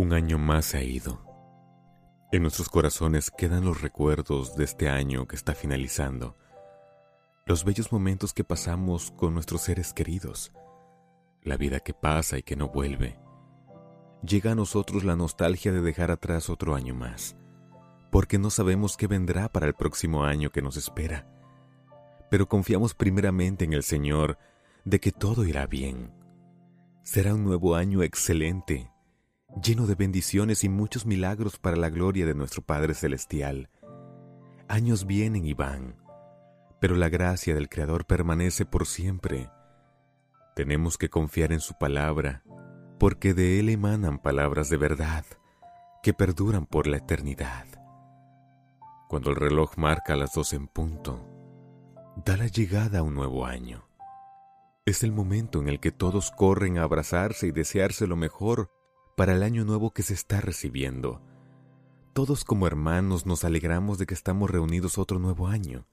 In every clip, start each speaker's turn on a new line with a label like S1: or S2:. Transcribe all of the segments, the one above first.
S1: Un año más se ha ido. En nuestros corazones quedan los recuerdos de este año que está finalizando, los bellos momentos que pasamos con nuestros seres queridos, la vida que pasa y que no vuelve. Llega a nosotros la nostalgia de dejar atrás otro año más, porque no sabemos qué vendrá para el próximo año que nos espera. Pero confiamos primeramente en el Señor de que todo irá bien. Será un nuevo año excelente lleno de bendiciones y muchos milagros para la gloria de nuestro Padre Celestial. Años vienen y van, pero la gracia del Creador permanece por siempre. Tenemos que confiar en su palabra, porque de Él emanan palabras de verdad, que perduran por la eternidad. Cuando el reloj marca las dos en punto, da la llegada a un nuevo año. Es el momento en el que todos corren a abrazarse y desearse lo mejor para el año nuevo que se está recibiendo. Todos como hermanos nos alegramos de que estamos reunidos otro nuevo año.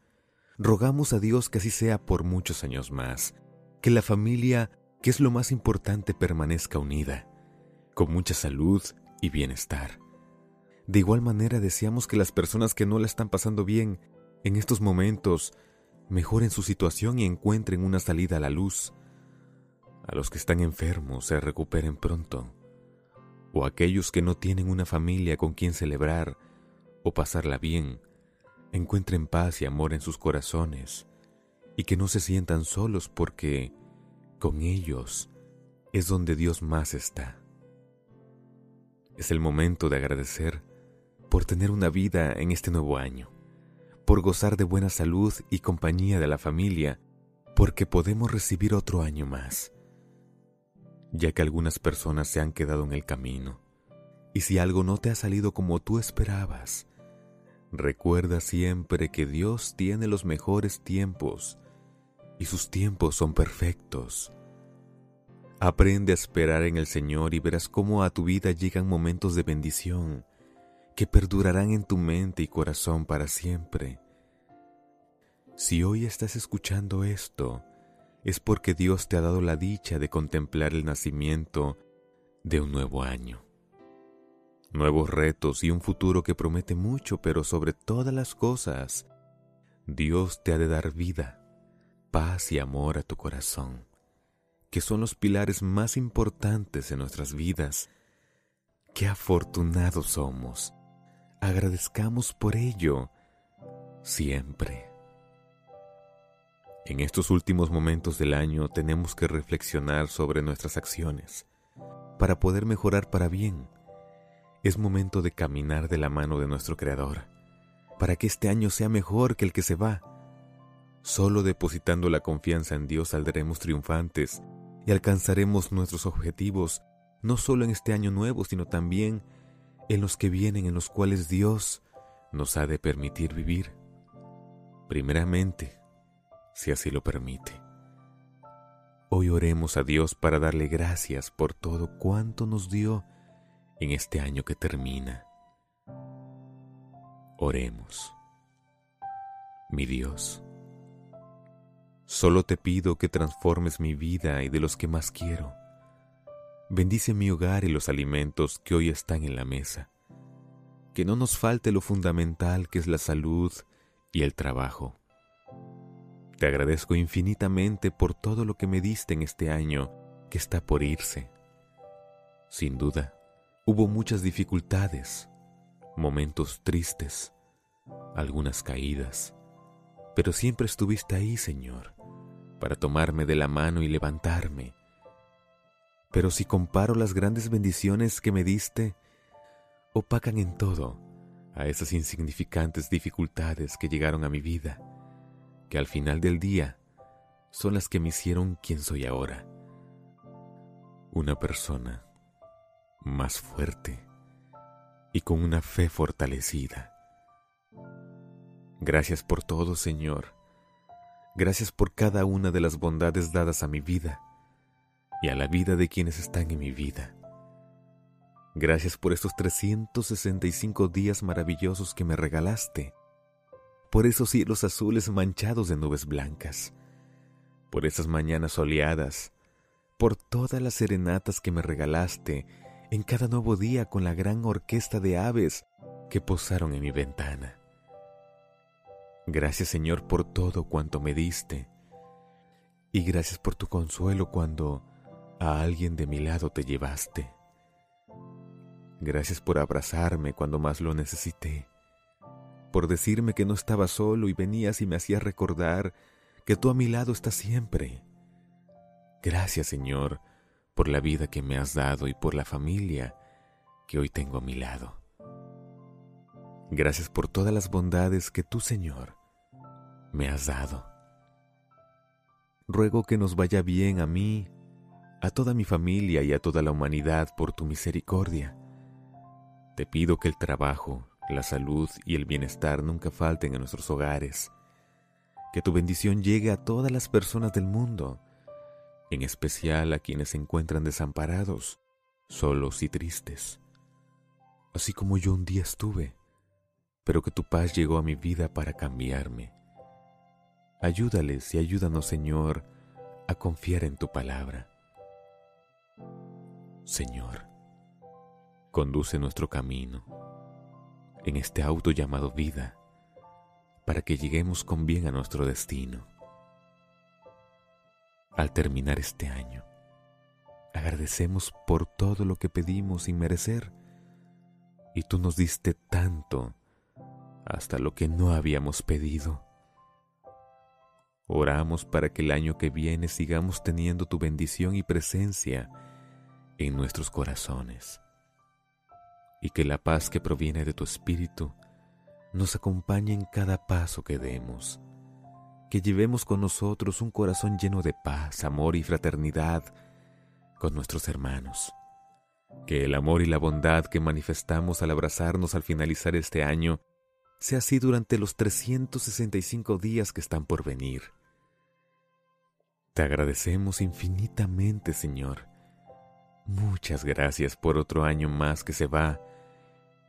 S1: Rogamos a Dios que así sea por muchos años más, que la familia, que es lo más importante, permanezca unida, con mucha salud y bienestar. De igual manera deseamos que las personas que no la están pasando bien en estos momentos mejoren su situación y encuentren una salida a la luz. A los que están enfermos se recuperen pronto o aquellos que no tienen una familia con quien celebrar o pasarla bien, encuentren paz y amor en sus corazones y que no se sientan solos porque con ellos es donde Dios más está. Es el momento de agradecer por tener una vida en este nuevo año, por gozar de buena salud y compañía de la familia, porque podemos recibir otro año más ya que algunas personas se han quedado en el camino. Y si algo no te ha salido como tú esperabas, recuerda siempre que Dios tiene los mejores tiempos y sus tiempos son perfectos. Aprende a esperar en el Señor y verás cómo a tu vida llegan momentos de bendición que perdurarán en tu mente y corazón para siempre. Si hoy estás escuchando esto, es porque Dios te ha dado la dicha de contemplar el nacimiento de un nuevo año. Nuevos retos y un futuro que promete mucho, pero sobre todas las cosas, Dios te ha de dar vida, paz y amor a tu corazón, que son los pilares más importantes en nuestras vidas. Qué afortunados somos. Agradezcamos por ello siempre. En estos últimos momentos del año tenemos que reflexionar sobre nuestras acciones para poder mejorar para bien. Es momento de caminar de la mano de nuestro Creador para que este año sea mejor que el que se va. Solo depositando la confianza en Dios saldremos triunfantes y alcanzaremos nuestros objetivos, no solo en este año nuevo, sino también en los que vienen, en los cuales Dios nos ha de permitir vivir. Primeramente, si así lo permite. Hoy oremos a Dios para darle gracias por todo cuanto nos dio en este año que termina. Oremos. Mi Dios, solo te pido que transformes mi vida y de los que más quiero. Bendice mi hogar y los alimentos que hoy están en la mesa. Que no nos falte lo fundamental que es la salud y el trabajo te agradezco infinitamente por todo lo que me diste en este año que está por irse. Sin duda, hubo muchas dificultades, momentos tristes, algunas caídas, pero siempre estuviste ahí, Señor, para tomarme de la mano y levantarme. Pero si comparo las grandes bendiciones que me diste, opacan en todo a esas insignificantes dificultades que llegaron a mi vida que al final del día son las que me hicieron quien soy ahora. Una persona más fuerte y con una fe fortalecida. Gracias por todo, Señor. Gracias por cada una de las bondades dadas a mi vida y a la vida de quienes están en mi vida. Gracias por estos 365 días maravillosos que me regalaste por esos cielos azules manchados de nubes blancas, por esas mañanas soleadas, por todas las serenatas que me regalaste en cada nuevo día con la gran orquesta de aves que posaron en mi ventana. Gracias Señor por todo cuanto me diste y gracias por tu consuelo cuando a alguien de mi lado te llevaste. Gracias por abrazarme cuando más lo necesité, por decirme que no estaba solo y venías y me hacías recordar que tú a mi lado estás siempre. Gracias Señor por la vida que me has dado y por la familia que hoy tengo a mi lado. Gracias por todas las bondades que tú, Señor, me has dado. Ruego que nos vaya bien a mí, a toda mi familia y a toda la humanidad por tu misericordia. Te pido que el trabajo, la salud y el bienestar nunca falten en nuestros hogares. Que tu bendición llegue a todas las personas del mundo, en especial a quienes se encuentran desamparados, solos y tristes. Así como yo un día estuve, pero que tu paz llegó a mi vida para cambiarme. Ayúdales y ayúdanos, Señor, a confiar en tu palabra. Señor, conduce nuestro camino en este auto llamado vida para que lleguemos con bien a nuestro destino. Al terminar este año, agradecemos por todo lo que pedimos sin merecer y tú nos diste tanto hasta lo que no habíamos pedido. Oramos para que el año que viene sigamos teniendo tu bendición y presencia en nuestros corazones y que la paz que proviene de tu espíritu nos acompañe en cada paso que demos, que llevemos con nosotros un corazón lleno de paz, amor y fraternidad con nuestros hermanos, que el amor y la bondad que manifestamos al abrazarnos al finalizar este año sea así durante los 365 días que están por venir. Te agradecemos infinitamente, Señor. Muchas gracias por otro año más que se va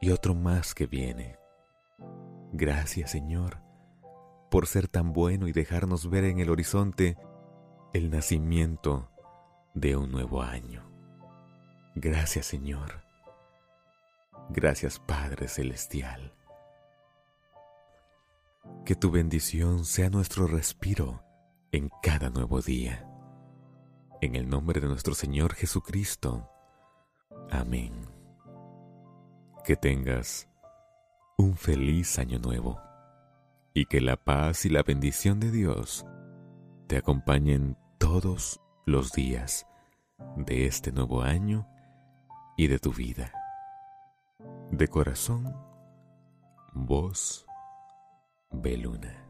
S1: y otro más que viene. Gracias, Señor, por ser tan bueno y dejarnos ver en el horizonte el nacimiento de un nuevo año. Gracias, Señor. Gracias, Padre Celestial. Que tu bendición sea nuestro respiro en cada nuevo día. En el nombre de nuestro Señor Jesucristo. Amén. Que tengas un feliz año nuevo y que la paz y la bendición de Dios te acompañen todos los días de este nuevo año y de tu vida. De corazón, voz Beluna.